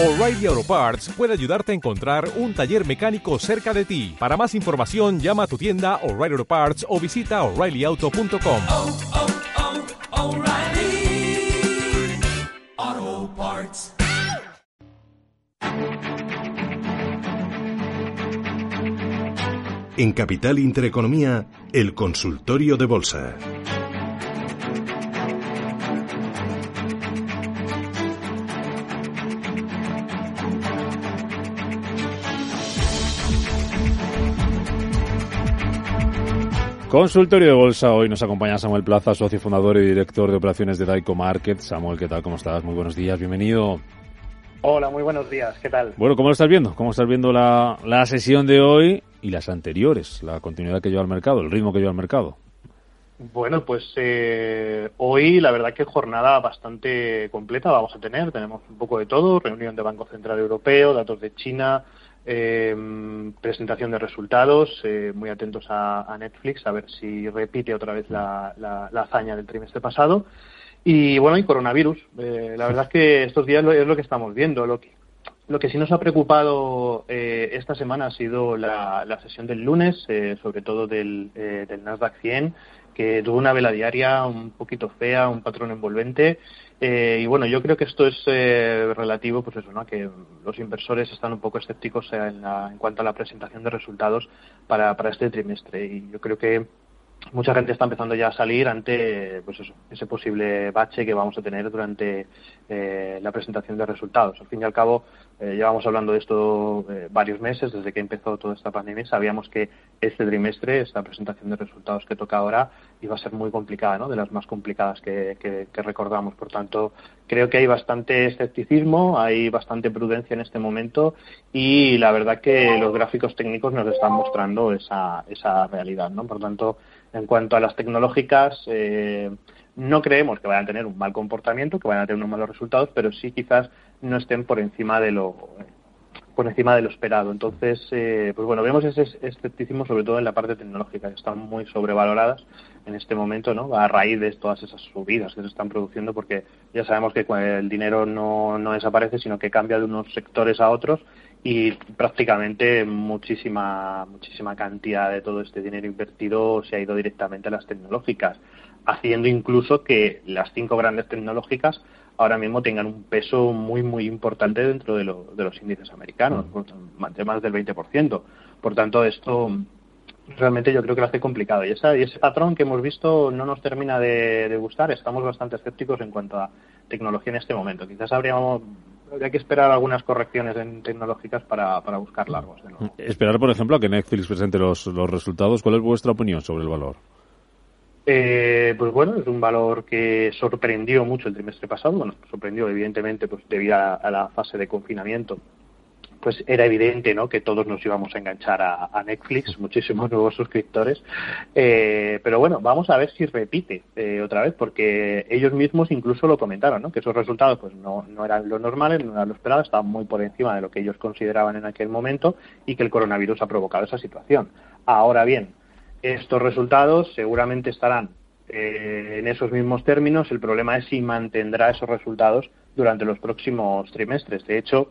O'Reilly Auto Parts puede ayudarte a encontrar un taller mecánico cerca de ti. Para más información, llama a tu tienda O'Reilly Auto Parts o visita oreillyauto.com. oh, oh, Parts. En Capital Intereconomía, el consultorio de bolsa. Consultorio de Bolsa, hoy nos acompaña Samuel Plaza, socio fundador y director de operaciones de Daico Market. Samuel, ¿qué tal? ¿Cómo estás? Muy buenos días, bienvenido. Hola, muy buenos días, ¿qué tal? Bueno, ¿cómo lo estás viendo? ¿Cómo estás viendo la, la sesión de hoy y las anteriores? La continuidad que lleva el mercado, el ritmo que lleva el mercado. Bueno, pues eh, hoy la verdad que jornada bastante completa vamos a tener. Tenemos un poco de todo, reunión de Banco Central Europeo, datos de China, eh, presentación de resultados, eh, muy atentos a, Netflix a ver si repite otra vez la, la, la hazaña del trimestre pasado. Y bueno, y coronavirus. Eh, la verdad es que estos días lo, es lo que estamos viendo. Lo que, lo que sí nos ha preocupado eh, esta semana ha sido la, la sesión del lunes, eh, sobre todo del, eh, del Nasdaq 100, que tuvo una vela diaria un poquito fea, un patrón envolvente. Eh, y bueno, yo creo que esto es eh, relativo, pues eso, ¿no? Que los inversores están un poco escépticos en, la, en cuanto a la presentación de resultados para, para este trimestre. Y yo creo que mucha gente está empezando ya a salir ante pues ese posible bache que vamos a tener durante eh, la presentación de resultados. Al fin y al cabo, eh, llevamos hablando de esto eh, varios meses, desde que empezó toda esta pandemia. Sabíamos que este trimestre, esta presentación de resultados que toca ahora, iba a ser muy complicada, ¿no? de las más complicadas que, que, que recordamos. Por tanto, creo que hay bastante escepticismo, hay bastante prudencia en este momento y la verdad que los gráficos técnicos nos están mostrando esa, esa realidad. ¿no? Por tanto, en cuanto a las tecnológicas, eh, no creemos que vayan a tener un mal comportamiento, que vayan a tener unos malos resultados, pero sí quizás no estén por encima de lo por encima de lo esperado. Entonces, eh, pues bueno, vemos ese escepticismo sobre todo en la parte tecnológica, que están muy sobrevaloradas en este momento, ¿no? A raíz de todas esas subidas que se están produciendo, porque ya sabemos que el dinero no, no desaparece, sino que cambia de unos sectores a otros y prácticamente muchísima muchísima cantidad de todo este dinero invertido se ha ido directamente a las tecnológicas, haciendo incluso que las cinco grandes tecnológicas ahora mismo tengan un peso muy muy importante dentro de, lo, de los índices americanos, de más del 20%. Por tanto, esto realmente yo creo que lo hace complicado. Y, esa, y ese patrón que hemos visto no nos termina de, de gustar. Estamos bastante escépticos en cuanto a tecnología en este momento. Quizás habríamos habría que esperar algunas correcciones en tecnológicas para, para buscar largos. De nuevo. Esperar, por ejemplo, a que Netflix presente los, los resultados. ¿Cuál es vuestra opinión sobre el valor? Eh, pues bueno, es un valor que sorprendió mucho el trimestre pasado. Bueno, sorprendió evidentemente pues debido a, a la fase de confinamiento pues era evidente ¿no? que todos nos íbamos a enganchar a, a Netflix, muchísimos nuevos suscriptores. Eh, pero bueno, vamos a ver si repite eh, otra vez, porque ellos mismos incluso lo comentaron, ¿no? que esos resultados pues no, no eran los normales, no eran los esperados, estaban muy por encima de lo que ellos consideraban en aquel momento y que el coronavirus ha provocado esa situación. Ahora bien, estos resultados seguramente estarán eh, en esos mismos términos. El problema es si mantendrá esos resultados durante los próximos trimestres. De hecho,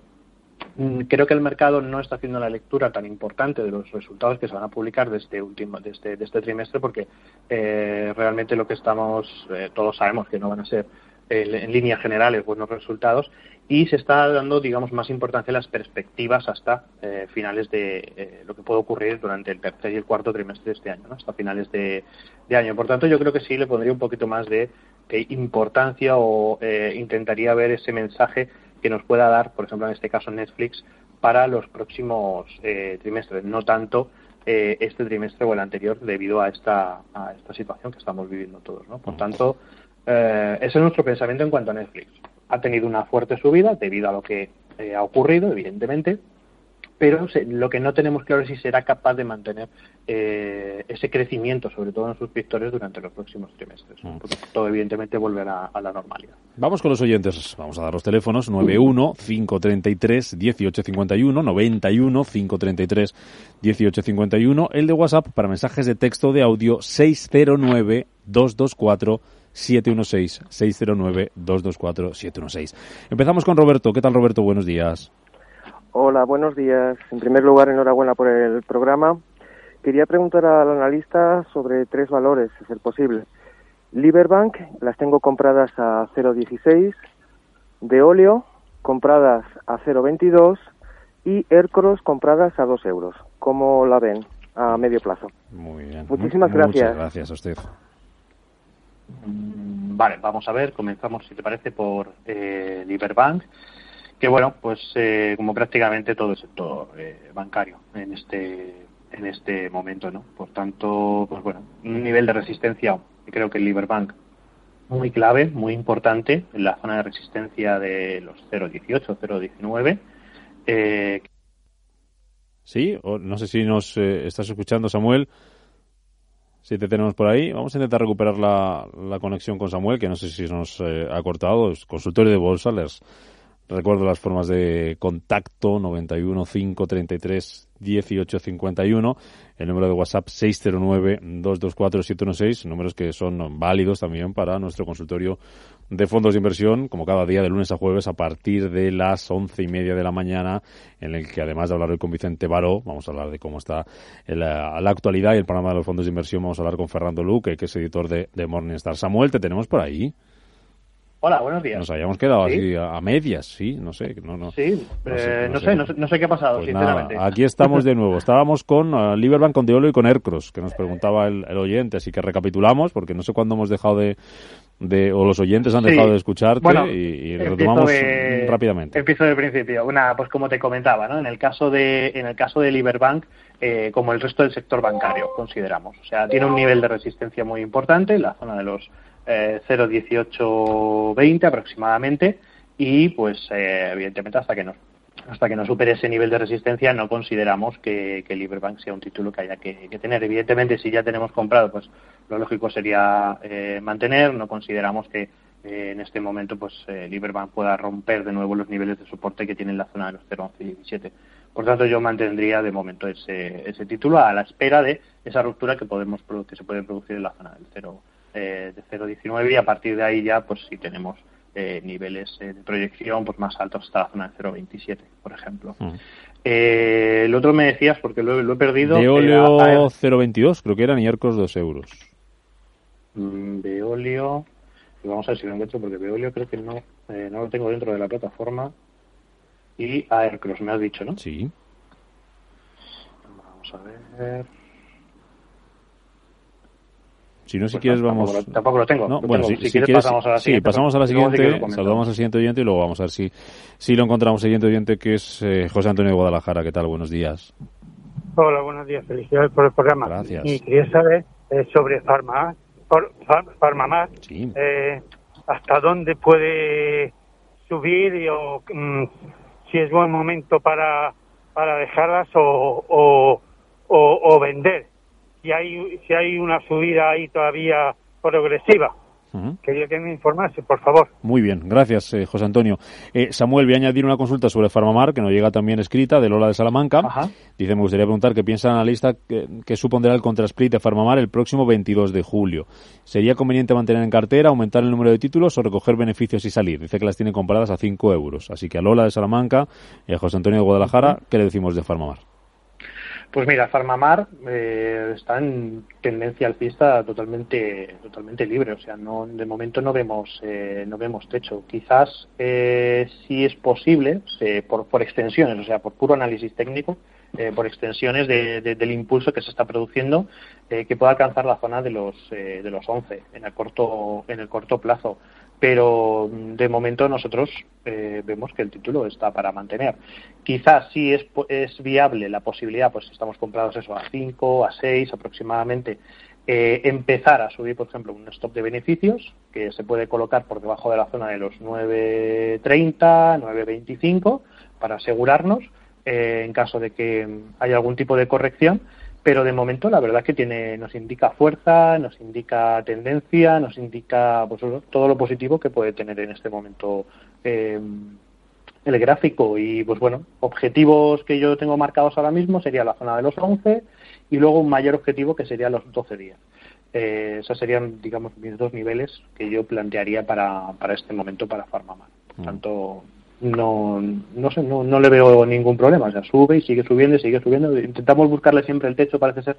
creo que el mercado no está haciendo la lectura tan importante de los resultados que se van a publicar de este último de este, de este trimestre porque eh, realmente lo que estamos eh, todos sabemos que no van a ser eh, en líneas generales buenos resultados y se está dando digamos más importancia a las perspectivas hasta eh, finales de eh, lo que puede ocurrir durante el tercer y el cuarto trimestre de este año ¿no? hasta finales de, año por tanto yo creo que sí le pondría un poquito más de, de importancia o intentaría ver ese mensaje que nos pueda dar, por ejemplo, en este caso Netflix, para los próximos eh, trimestres, no tanto eh, este trimestre o el anterior debido a esta, a esta situación que estamos viviendo todos. ¿no? Por tanto, eh, ese es nuestro pensamiento en cuanto a Netflix. Ha tenido una fuerte subida debido a lo que eh, ha ocurrido, evidentemente, pero se, lo que no tenemos claro es si será capaz de mantener eh, ese crecimiento, sobre todo en suscriptores, durante los próximos trimestres. Mm. Porque todo, evidentemente, volverá a la normalidad. Vamos con los oyentes. Vamos a dar los teléfonos 91-533-1851, 91-533-1851. El de WhatsApp para mensajes de texto de audio 609-224. 716 609 224 716. Empezamos con Roberto. ¿Qué tal Roberto? Buenos días. Hola, buenos días. En primer lugar, enhorabuena por el programa. Quería preguntar al analista sobre tres valores, si es el posible. Liberbank, las tengo compradas a 0,16, de óleo, compradas a 0,22 y Aircross compradas a 2 euros. ¿Cómo la ven a medio plazo? Muy bien. Muchísimas Muchas gracias. gracias a usted. Vale, vamos a ver, comenzamos, si te parece, por eh, Liberbank, que bueno, pues eh, como prácticamente todo el sector eh, bancario en este en este momento, ¿no? Por tanto, pues bueno, un nivel de resistencia, creo que el Liberbank muy clave, muy importante, en la zona de resistencia de los 0,18, 0,19, eh, Sí, o no sé si nos eh, estás escuchando, Samuel. Si te tenemos por ahí, vamos a intentar recuperar la, la conexión con Samuel, que no sé si nos eh, ha cortado. Es consultorio de bolsa, les recuerdo las formas de contacto 91 533 18 51, el número de WhatsApp 609 224 716, números que son válidos también para nuestro consultorio de fondos de inversión, como cada día de lunes a jueves a partir de las once y media de la mañana, en el que además de hablar hoy con Vicente Baró, vamos a hablar de cómo está la, la actualidad y el panorama de los fondos de inversión, vamos a hablar con Fernando Luque, que es editor de, de Morningstar. Samuel, ¿te tenemos por ahí? Hola, buenos días. Nos habíamos quedado ¿Sí? así a, medias, sí, no sé, no, no. Sí, No sé, eh, no sé. sé, no sé, no sé qué ha pasado, Pues nada, sinceramente. aquí estamos de nuevo. Estábamos con uh, Liberbank, con Deolo y con Aircross, que nos preguntaba el, el oyente, así que recapitulamos, porque no sé cuándo hemos dejado de, de o los oyentes han Sí. dejado de escucharte Bueno, y, retomamos de- rápidamente. Empiezo del principio. Una, pues como te comentaba, ¿no? En el caso de, en el caso de Liberbank, eh, como el resto del sector bancario, consideramos. O sea, tiene un nivel de resistencia muy importante, la zona de los eh, 0,1820 aproximadamente, y pues eh, evidentemente hasta que no hasta que no supere ese nivel de resistencia no consideramos que, que Liberbank sea un título que haya que, tener. Evidentemente, si ya tenemos comprado, pues lo lógico sería eh, mantener. No consideramos que eh, en este momento pues eh, Liberbank pueda romper de nuevo los niveles de soporte que tiene en la zona de los 0,11 y 17. Por tanto, yo mantendría de momento ese, ese título a la espera de esa ruptura que podemos que se puede producir en la zona del 0 eh, de 0,19 y a partir de ahí ya pues si tenemos eh, niveles eh, de proyección pues más altos hasta la zona de 0,27 por ejemplo. Mm. Eh, el otro me decías porque lo, lo he perdido. De óleo ah, 0,22, creo que eran, y Aircross 2 euros. Mm, Veolio, y vamos a ver si lo encuentro porque Veolio creo que no, eh, no lo tengo dentro de la plataforma. Y Aircross, me has dicho, ¿no? Sí. Vamos a ver. Si no, si Pues quieres, no, vamos. tampoco lo- tampoco lo tengo. No, Lo bueno, tengo. si, Si si quieres quieres, pasamos a la sí, siguiente, pasamos a la saludamos al siguiente oyente y luego vamos a ver si, si lo encontramos siguiente oyente, que es eh, José Antonio de Guadalajara. ¿Qué tal? Buenos días. Hola, buenos días. Felicidades por el programa. Gracias. Y quería saber eh, sobre Farma, por, Farmamar, Sí. eh, hasta dónde puede subir y o, mm, si es buen momento para, para dejarlas o, o, o, o vender. Si hay, si hay una subida ahí todavía progresiva. Ujú. Quería que me informase, por favor. Muy bien, gracias, eh, José Antonio. Eh, Samuel, voy a añadir una consulta sobre Farmamar, que nos llega también escrita, de Lola de Salamanca. Ajá. Dice, me gustaría preguntar qué piensa el analista que, que supondrá el contrasplit de Farmamar el próximo 22 de julio. ¿Sería conveniente mantener en cartera, aumentar el número de títulos o recoger beneficios y salir? Dice que las tiene compradas a 5 euros. Así que a Lola de Salamanca y a José Antonio de Guadalajara, ¿qué le decimos de Farmamar? Pues mira, Farmamar eh, está en tendencia alcista totalmente totalmente libre, o sea, no de momento no vemos eh, no vemos techo. Quizás eh, si es posible se- por por extensiones, o sea, por puro análisis técnico, eh, por extensiones de- de- del impulso que se está produciendo, eh, que pueda alcanzar la zona de los eh, de los 11 en el corto en el corto plazo. Pero de momento nosotros eh, vemos que el título está para mantener. Quizás sí es, es viable la posibilidad, pues estamos comprados eso a 5, a 6 aproximadamente, eh, empezar a subir, por ejemplo, un stop de beneficios que se puede colocar por debajo de la zona de los 9.30, 9.25 para asegurarnos eh, en caso de que haya algún tipo de corrección. Pero de momento la verdad que tiene, nos indica fuerza, nos indica tendencia, nos indica pues, todo lo positivo que puede tener en este momento eh, el gráfico y pues bueno, objetivos que yo tengo marcados ahora mismo sería la zona de los 11 y luego un mayor objetivo que sería los 12 días. Eh, esos serían, digamos, mis dos niveles que yo plantearía para, para este momento para Farmamar. Por tanto, no, no, sé, no, no le veo ningún problema. O sea, sube y sigue subiendo y sigue subiendo. Intentamos buscarle siempre el techo, parece ser,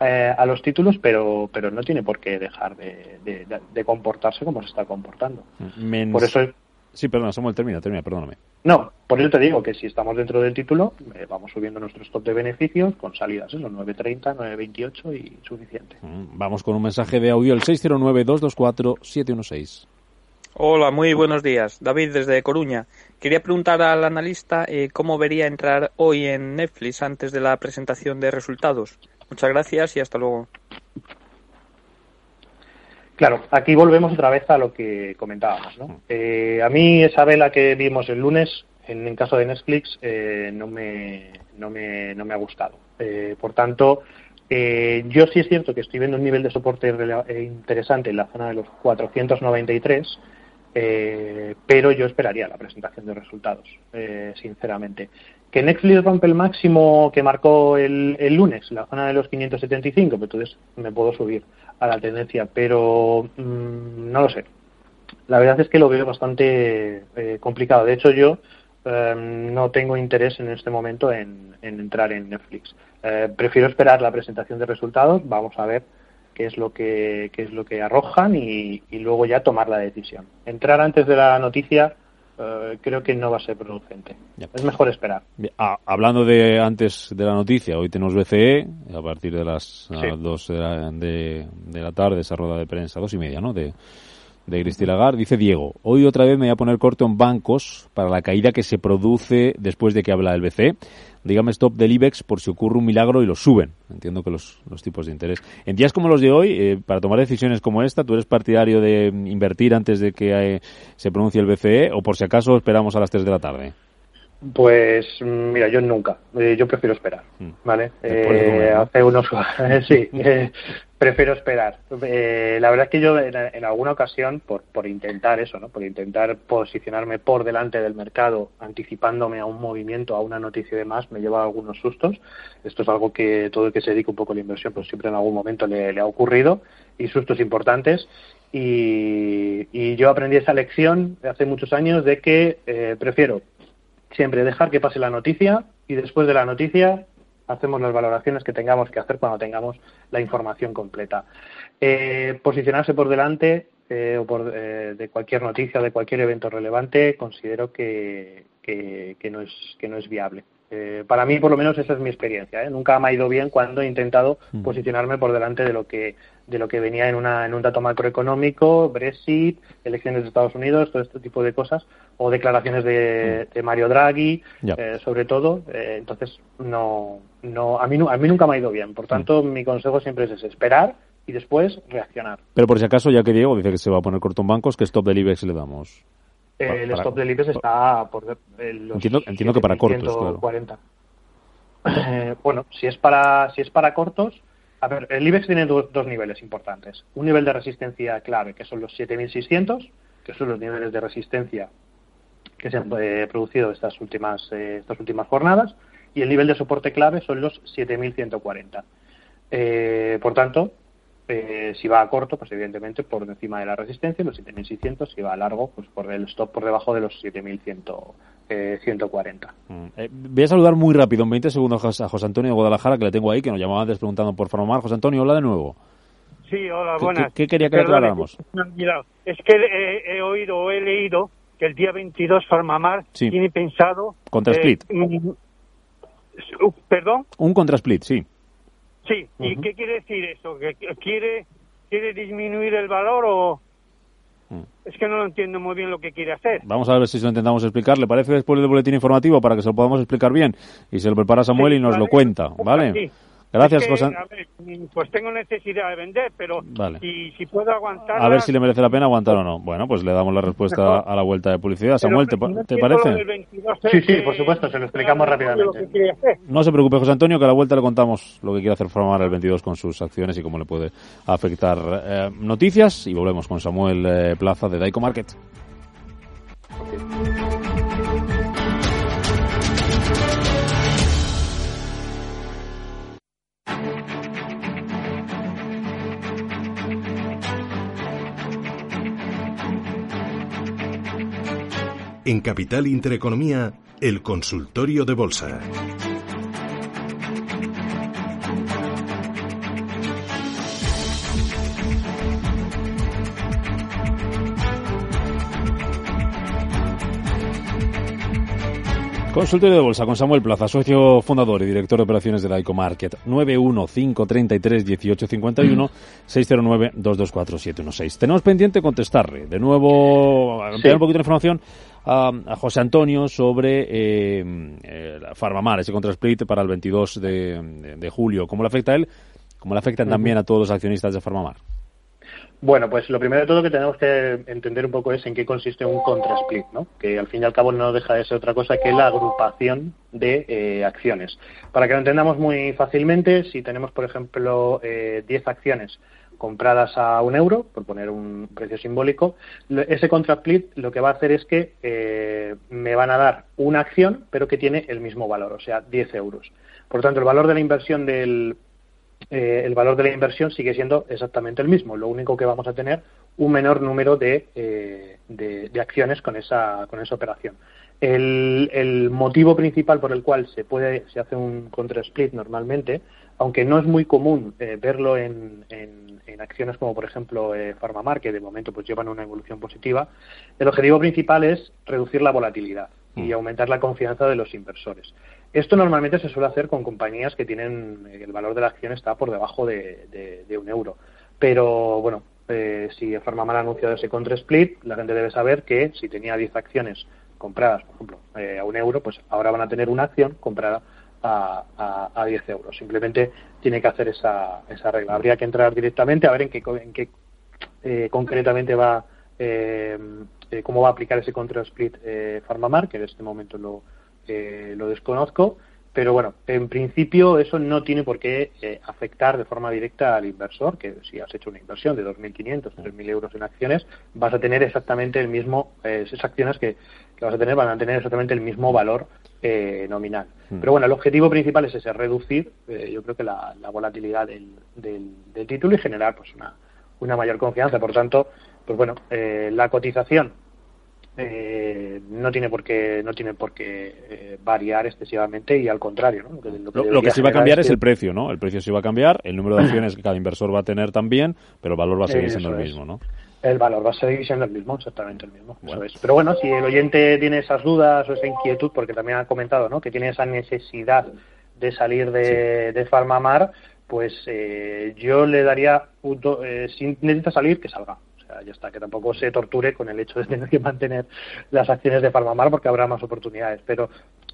eh, a los títulos, pero, pero no tiene por qué dejar de, de- de comportarse como se está comportando. Por eso, Sí, perdona, Samuel, termina, termina, perdóname. no, por eso te digo que si estamos dentro del título, eh, vamos subiendo nuestro stop de beneficios con salidas, eso, 9.30, 9.28 y suficiente. Mm, Vamos con un mensaje de audio, el 609-224-716. Hola, muy buenos días. David desde Coruña. Quería preguntar al analista eh, cómo vería entrar hoy en Netflix antes de la presentación de resultados. Muchas gracias y hasta luego. Claro, aquí volvemos otra vez a lo que comentábamos. ¿no? Eh, a mí esa vela que vimos el lunes, en, en caso de Netflix, eh, no, me, no, me, no me ha gustado. Eh, por tanto, eh, yo sí es cierto que estoy viendo un nivel de soporte eh, interesante en la zona de los 493, eh, pero yo esperaría la presentación de resultados, eh, sinceramente. Que Netflix rompe el máximo que marcó el, el lunes, la zona de los 575, pues entonces me puedo subir a la tendencia, pero mm, no lo sé. La verdad es que lo veo bastante eh, complicado. De hecho, yo eh, no tengo interés en este momento en, en entrar en Netflix. Eh, prefiero esperar la presentación de resultados. Vamos a ver qué es lo que qué es lo que arrojan y, y luego ya tomar la decisión. Entrar antes de la noticia eh, creo que no va a ser producente. Ya. Es mejor esperar. Bien, ah, hablando de antes de la noticia, hoy tenemos BCE a partir de las Sí. 2 de la, de, de la tarde, esa rueda de prensa, dos y media, ¿no? De, de Christine Lagarde. Dice Diego, hoy otra vez me voy a poner corto en bancos para la caída que se produce después de que habla el BCE. Dígame stop del IBEX por si ocurre un milagro y lo suben. Entiendo que los, los tipos de interés. En días como los de hoy, eh, para tomar decisiones como esta, ¿tú eres partidario de invertir antes de que eh, se pronuncie el BCE o por si acaso esperamos a las 3 de la tarde? Pues mira, yo nunca. Eh, yo prefiero esperar, Mm. ¿vale? Eh, hace unos sí, eh, prefiero esperar. Eh, la verdad es que yo en, en alguna ocasión, por, por intentar eso, ¿no? Por intentar posicionarme por delante del mercado, anticipándome a un movimiento, a una noticia y demás, me lleva algunos sustos. Esto es algo que todo el que se dedica un poco a la inversión, pues siempre en algún momento le, le ha ocurrido y sustos importantes. Y, y yo aprendí esa lección hace muchos años de que eh, prefiero siempre dejar que pase la noticia y después de la noticia hacemos las valoraciones que tengamos que hacer cuando tengamos la información completa. Eh, posicionarse por delante eh, o por, eh, de cualquier noticia, de cualquier evento relevante, considero que, que no, es, que no es viable. Eh, para mí, por lo menos, esa es mi experiencia. ¿eh? Nunca me ha ido bien cuando he intentado Mm. posicionarme por delante de lo que de lo que venía en, una, en un dato macroeconómico, Brexit, elecciones de Estados Unidos, todo este tipo de cosas, o declaraciones de, de Mario Draghi, eh, sobre todo. Eh, entonces, no, no, a mí, a mí nunca me ha ido bien. Por tanto, mi consejo siempre es ese, esperar y después reaccionar. Pero por si acaso, ya que Diego dice que se va a poner corto en bancos, ¿qué stop del IBEX le damos? Para- el para- stop del IBEX está por los Entiendo- entiendo que para cortos, claro. 7.140. Eh, bueno, si es para si es para cortos, a ver, el IBEX tiene dos, dos niveles importantes. Un nivel de resistencia clave, que son los 7.600, que son los niveles de resistencia que se han eh, producido estas últimas eh, estas últimas jornadas, y el nivel de soporte clave son los 7.140. Eh, por tanto, eh, si va a corto, pues evidentemente por encima de la resistencia, los 7.600, si va a largo, pues por el stop por debajo de los 7.140. Mm. Eh, voy a saludar muy rápido, en 20 segundos, a Jos- a José Antonio de Guadalajara, que le tengo ahí, que nos llamaba antes preguntando por Farmamar. José Antonio, hola de nuevo. Sí, hola, ¿Qué- buenas. qué- qué quería que mirado. Es que he, he oído o he leído que el día 22 Farmamar Sí. tiene pensado... Contra Split. su- ¿Perdón? Un contra split, sí. Sí. ¿Y qué quiere decir eso? ¿Que quiere, quiere disminuir el valor o...? Mm. Es que no lo entiendo muy bien lo que quiere hacer. Vamos a ver si se lo intentamos explicar. ¿Le parece después del boletín informativo para que se lo podamos explicar bien? Y se lo prepara Samuel Sí, y nos lo cuenta, ¿vale? Sí. Gracias, Es que, José. a ver, mm, pues tengo necesidad de vender, pero Vale. si, si puedo aguantar... A ver si le merece la pena aguantar o no. Bueno, pues le damos la respuesta a la vuelta de publicidad. Samuel, ¿te, pa- ¿te parece? Sí, sí, por supuesto, se lo explicamos rápidamente. No se preocupe, José Antonio, que a la vuelta le contamos lo que quiere hacer formar el 22 con sus acciones y cómo le puede afectar. Eh, noticias y volvemos con Samuel eh, Plaza de Daico Market. En Capital Intereconomía, el consultorio de bolsa. Consultorio de Bolsa con Samuel Plaza, socio fundador y director de operaciones de la Ecomarket. 915331851 609224716. Tenemos pendiente contestarle. De nuevo, ampliar un poquito de información a, a José Antonio sobre eh, eh, Farmamar, ese contrasplit para el 22 de, de- de julio. ¿Cómo le afecta a él? ¿Cómo le afectan también a todos los accionistas de Farmamar? Bueno, pues lo primero de todo que tenemos que entender un poco es en qué consiste un contra-split, ¿no? que al fin y al cabo no deja de ser otra cosa que la agrupación de eh, acciones. Para que lo entendamos muy fácilmente, si tenemos, por ejemplo, eh, 10 acciones compradas a un euro, por poner un precio simbólico, lo- ese contra-split lo que va a hacer es que eh, me van a dar una acción, pero que tiene el mismo valor, o sea, 10 euros. Por tanto, el valor de la inversión del, eh, el valor de la inversión sigue siendo exactamente el mismo. Lo único que vamos a tener un menor número de, eh, de, de acciones con esa, con esa operación. El, el motivo principal por el cual se puede se hace un contra split normalmente, aunque no es muy común eh, verlo en, en- en acciones como por ejemplo eh, Farmamar, que de momento pues llevan una evolución positiva, el objetivo principal es reducir la volatilidad y aumentar la confianza de los inversores. Esto normalmente se suele hacer con compañías que tienen el valor de la acción está por debajo de, de- de un euro. Pero bueno, eh, si Farmamar ha anunciado ese contra split, la gente debe saber que si tenía 10 acciones compradas, por ejemplo, eh, a un euro, pues ahora van a tener una acción comprada a, a, a 10 euros. Simplemente tiene que hacer esa, esa regla. Habría que entrar directamente a ver en qué, en qué eh, concretamente va eh, eh, cómo va a aplicar ese control split eh, Farmamar, que en este momento lo, lo desconozco, pero bueno, en principio eso no tiene por qué eh, afectar de forma directa al inversor, que si has hecho una inversión de 2.500, 3.000 euros en acciones, vas a tener exactamente el mismo, eh, esas acciones que, que vas a tener van a tener exactamente el mismo valor eh, nominal. Pero bueno, el objetivo principal es ese, reducir, eh, yo creo que la, la volatilidad del, del, del título y generar pues una, una mayor confianza. Por tanto, pues bueno, eh, la cotización eh, no tiene por qué no tiene por qué eh, variar excesivamente y al contrario, ¿no? Lo que, lo que Lo, lo debería que sí va a cambiar es que- el precio, ¿no? El precio sí va a cambiar, el número de acciones que cada inversor va a tener también, pero el valor va a seguir siendo el mismo, ¿no? El valor va a seguir siendo el mismo, exactamente el mismo. eso es. Pero bueno, si el oyente tiene esas dudas o esa inquietud, porque también ha comentado ¿no? que tiene esa necesidad de salir de, de Farmamar, pues eh, yo le daría, un do- eh, si necesita salir, que salga. Sea, ya está, que tampoco se torture con el hecho de tener que mantener las acciones de Farmamar porque habrá más oportunidades. Pero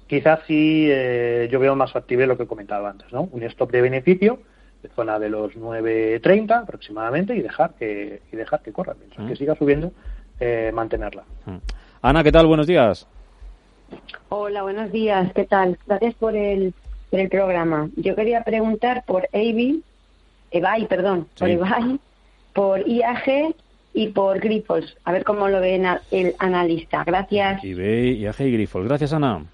quizás sí eh, yo veo más factible lo que he comentado antes, ¿no? Un stop de beneficio de zona de los 9.30 aproximadamente y dejar que y dejar que corra mientras que siga subiendo eh, mantenerla Ana, ¿qué tal? Buenos días. Hola, buenos días. ¿Qué tal? Gracias por el, por el programa. Yo quería preguntar por EBI, EBAI, perdón, por Sí. EBAI, por IAG y por Grifols. A ver cómo lo ve el analista. Gracias. eBay, y Grifols. Gracias, Ana.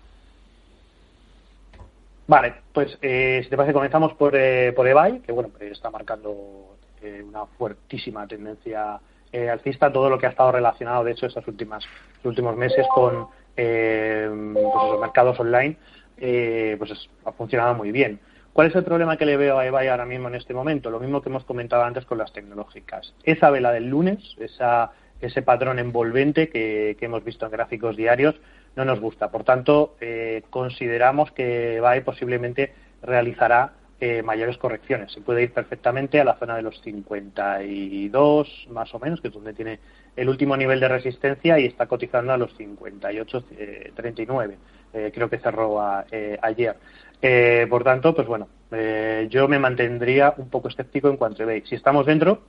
vale pues eh, si te parece comenzamos por eh, por eBay que bueno eh, está marcando eh, una fuertísima tendencia eh, alcista todo lo que ha estado relacionado de hecho estas últimas los últimos meses con eh, pues los mercados online eh, pues es- ha funcionado muy bien ¿Cuál es el problema que le veo a eBay ahora mismo en este momento? Lo mismo que hemos comentado antes con las tecnológicas. Esa vela del lunes, esa, ese patrón envolvente que, hemos visto en gráficos diarios, no nos gusta. Por tanto, eh, consideramos que eBay posiblemente realizará eh, mayores correcciones. Se puede ir perfectamente a la zona de los 52, más o menos, que es donde tiene el último nivel de resistencia y está cotizando a los 58,39. Eh, creo que cerró a- eh, ayer. Eh, por tanto, pues bueno, eh, yo me mantendría un poco escéptico en cuanto a eBay. Si estamos dentro,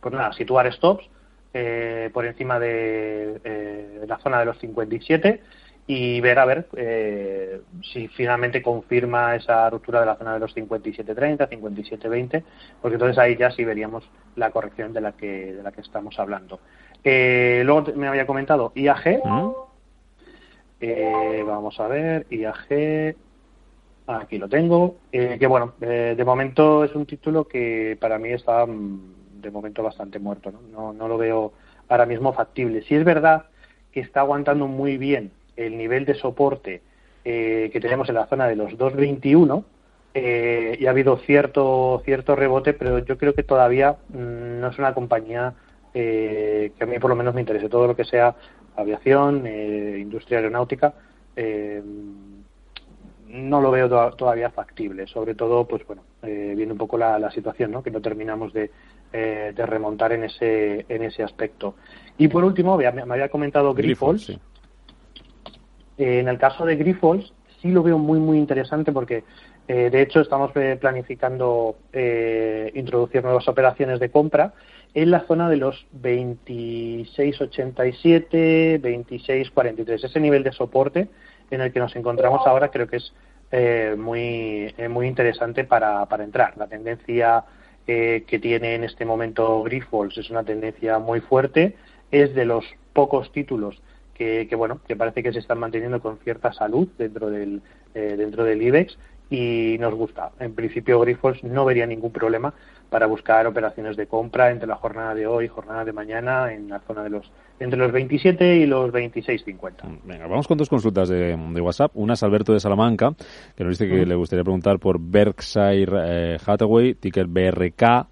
pues nada, situar stops eh, por encima de eh, la zona de los 57 y ver a ver eh, si finalmente confirma esa ruptura de la zona de los 57.30, 57.20, porque entonces ahí ya sí veríamos la corrección de la que de la que estamos hablando. Eh, luego me había comentado IAG. Eh, vamos a ver, IAG. Aquí lo tengo. Eh, que bueno, eh, de momento es un título que para mí está mm, de momento bastante muerto. ¿no? No, lo veo ahora mismo factible. Si es verdad que está aguantando muy bien el nivel de soporte eh, que tenemos en la zona de los 2.21 eh, y ha habido cierto cierto rebote, pero yo creo que todavía mm, no es una compañía eh, que a mí por lo menos me interese. Todo lo que sea aviación, industria aeronáutica, eh, no lo veo to- todavía factible. Sobre todo, pues bueno, eh, viene un poco la, la situación, ¿no? Que no terminamos de, eh, de remontar en ese en ese aspecto. Y por último, me me había comentado Grifols. sí. Eh, en el caso de Grifols sí lo veo muy muy interesante porque eh, de hecho estamos eh, planificando eh, introducir nuevas operaciones de compra en la zona de los 26.87, 26.43. Ese nivel de soporte en el que nos encontramos ahora creo que es eh, muy eh, muy interesante para, para entrar. La tendencia eh, que tiene en este momento Grifols es una tendencia muy fuerte. Es de los pocos títulos que, que, bueno que parece que se están manteniendo con cierta salud dentro del eh, dentro del IBEX y nos gusta. En principio Grifols no vería ningún problema para buscar operaciones de compra entre la jornada de hoy y jornada de mañana en la zona de los entre los 27 y los 26.50. Venga, vamos con dos consultas de, de WhatsApp. Una es Alberto de Salamanca, que nos dice que Mm. le gustaría preguntar por Berkshire eh, Hathaway, ticker BRK,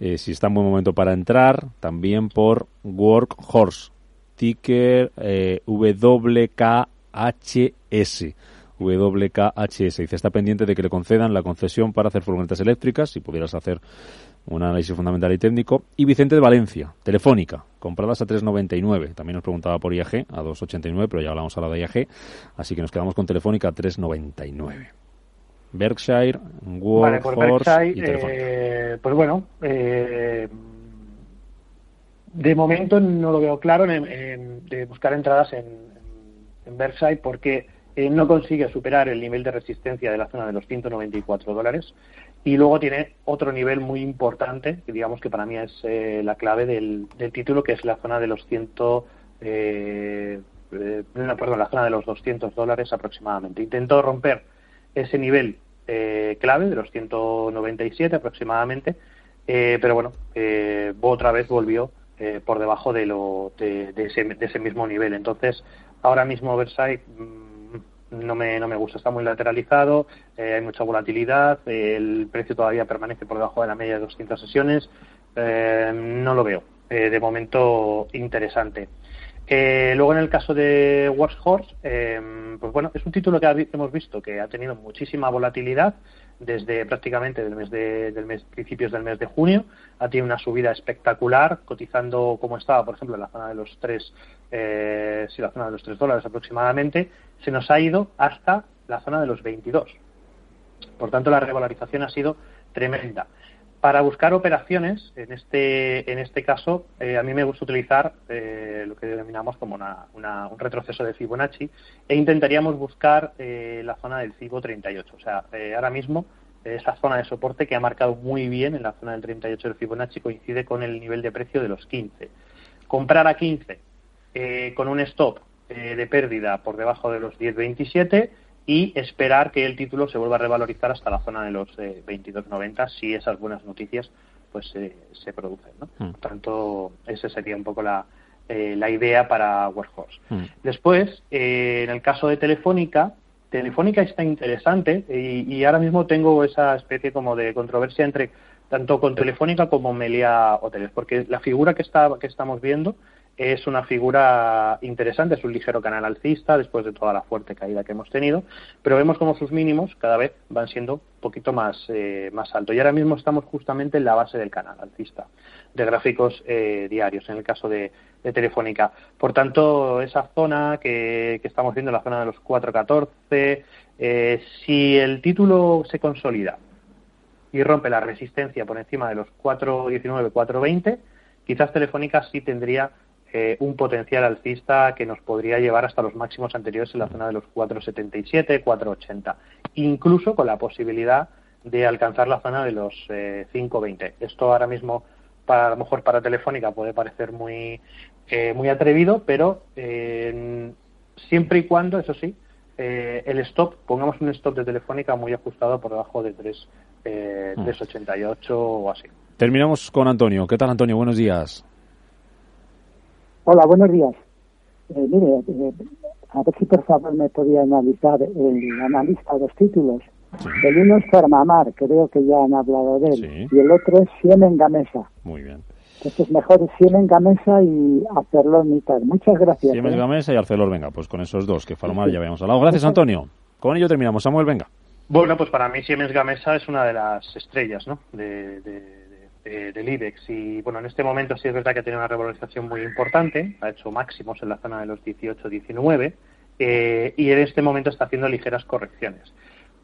eh, si está en buen momento para entrar. También por Workhorse, ticker eh, WKHS. WKHS. Dice, está pendiente de que le concedan la concesión para hacer furgonetas eléctricas, si pudieras hacer un análisis fundamental y técnico. Y Vicente de Valencia, Telefónica, compradas a 3,99. También nos preguntaba por IAG a 2,89, pero ya hablamos ahora de IAG. Así que nos quedamos con Telefónica a 3,99. Berkshire, Vale, por Workhorse y Berkshire, Telefónica. eh, pues bueno, eh, de momento no lo veo claro en, en- de buscar entradas en, en Berkshire porque eh, no consigue superar el nivel de resistencia de la zona de los 194 dólares y luego tiene otro nivel muy importante, que digamos que para mí es eh, la clave del, del título, que es la zona de los 100, eh, eh, no, perdón, la zona de los 200 dólares aproximadamente. Intentó romper ese nivel clave de los 197 aproximadamente, pero bueno, otra vez volvió por debajo de, lo, de, de ese, de ese mismo nivel. Entonces, ahora mismo Versailles mm, no me, no me gusta, está muy lateralizado, eh, hay mucha volatilidad, el precio todavía permanece por debajo de la media de 200 sesiones, eh, no lo veo eh, de momento interesante. Eh, luego en el caso de Workhorse, eh, pues bueno, es un título que hemos visto que ha tenido muchísima volatilidad desde prácticamente del mes de, del mes, principios del mes de junio, ha tenido una subida espectacular, cotizando como estaba, por ejemplo, en la zona de los tres, sí, la zona de los tres dólares aproximadamente, se nos ha ido hasta la zona de los 22. Por tanto, la revalorización ha sido tremenda. Para buscar operaciones, en este, en este caso, eh, a mí me gusta utilizar eh, lo que denominamos como una- una- un retroceso de Fibonacci e intentaríamos buscar eh, la zona del Fibo 38. O sea, eh, ahora mismo eh, esa zona de soporte que ha marcado muy bien en la zona del 38 del Fibonacci coincide con el nivel de precio de los 15. Comprar a 15 eh, con un stop eh, de pérdida por debajo de los 10.27 y esperar que el título se vuelva a revalorizar hasta la zona de los eh, 22.90 si esas buenas noticias pues eh, se producen. ¿no? Mm. Por tanto, esa sería un poco la, eh, la idea para Workhorse. Mm. Después, eh, en el caso de Telefónica, Telefónica está interesante y, y ahora mismo tengo esa especie como de controversia entre tanto con Telefónica como Melia Hoteles, porque la figura que, está, que estamos viendo es una figura interesante, es un ligero canal alcista después de toda la fuerte caída que hemos tenido, pero vemos como sus mínimos cada vez van siendo un poquito más, eh, más altos. Y ahora mismo estamos justamente en la base del canal alcista de gráficos eh, diarios, en el caso de, de Telefónica. Por tanto, esa zona que, que estamos viendo, la zona de los 4.14, eh, si el título se consolida y rompe la resistencia por encima de los 4.19, 4.20, quizás Telefónica sí tendría eh, un potencial alcista que nos podría llevar hasta los máximos anteriores en la zona de los 4.77, 4.80, incluso con la posibilidad de alcanzar la zona de los eh, 5.20. Esto ahora mismo, para, a lo mejor para Telefónica puede parecer muy, eh, muy atrevido, pero eh, siempre y cuando, eso sí, eh, el stop, pongamos un stop de Telefónica muy ajustado por debajo de 3, eh, Mm. 3.88 o así. Terminamos con Antonio. ¿Qué tal, Antonio? Buenos días. Hola, buenos días. Eh, mire, eh, a ver si por favor me podía analizar el analista dos títulos. El uno es Fermamar, creo que ya han hablado de él, Sí. y el otro es Siemens Gamesa. Muy bien. Entonces mejor Siemens Gamesa y hacerlo en mitad. Muchas gracias. Siemens ¿eh? Gamesa y Arcelor, venga, pues con esos dos, que Farmar ya habíamos hablado. Gracias, Antonio. Con ello terminamos. Samuel, venga. Bueno, pues para mí Siemens Gamesa es una de las estrellas del IBEX. Y bueno, en este momento sí es verdad que tiene una revalorización muy importante, ha hecho máximos en la zona de los 18-19 eh, y en este momento está haciendo ligeras correcciones.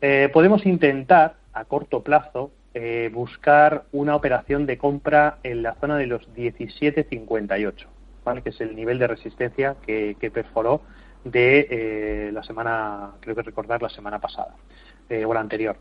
Eh, podemos intentar a corto plazo eh, buscar una operación de compra en la zona de los 17.58, ¿vale? que es el nivel de resistencia que, perforó de la semana, creo que recordar la semana pasada eh, o la anterior.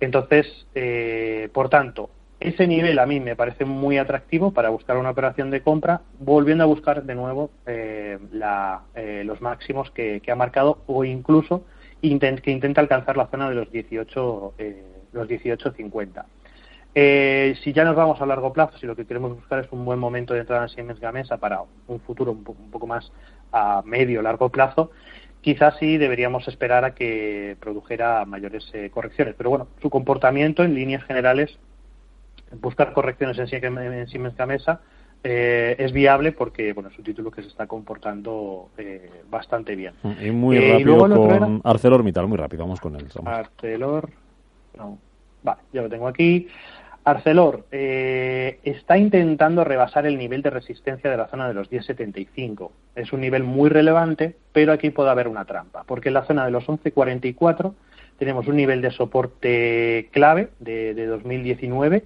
Entonces, eh, por tanto, ese nivel a mí me parece muy atractivo para buscar una operación de compra, volviendo a buscar de nuevo eh, la- eh, los máximos que, ha marcado o incluso que intenta alcanzar la zona de los 18 eh, los 18.50. Eh, si ya nos vamos a largo plazo, si lo que queremos buscar es un buen momento de entrada en Siemens Gamesa para un futuro un, po- un poco más a medio largo plazo, quizás sí deberíamos esperar a que produjera mayores eh, correcciones. Pero bueno, su comportamiento en líneas generales, buscar correcciones en, en Siemens Gamesa eh, es viable porque bueno, es un título que se está comportando eh, bastante bien. Y muy Eh, y rápido otro con era- ArcelorMittal, muy rápido, vamos con él. Arcelor. No. Vale, ya lo tengo aquí. Arcelor eh, está intentando rebasar el nivel de resistencia de la zona de los 10.75. Es un nivel muy relevante, pero aquí puede haber una trampa, porque en la zona de los 11.44 tenemos un nivel de soporte clave de, de 2019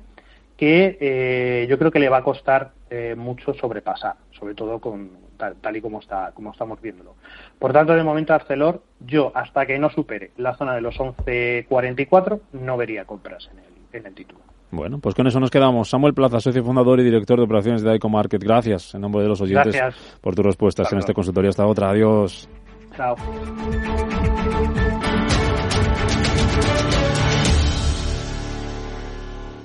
que eh, yo creo que le va a costar eh, mucho sobrepasar, sobre todo con tal, tal y como está como estamos viéndolo. Por tanto, de momento Arcelor, yo hasta que no supere la zona de los 11.44 no vería compras en el, en el título. Bueno, pues con eso nos quedamos. Samuel Plaza, socio fundador y director de operaciones de Daico Market. Gracias en nombre de los oyentes Gracias. por tus respuestas en este consultorio. Hasta otra. Adiós. Chao.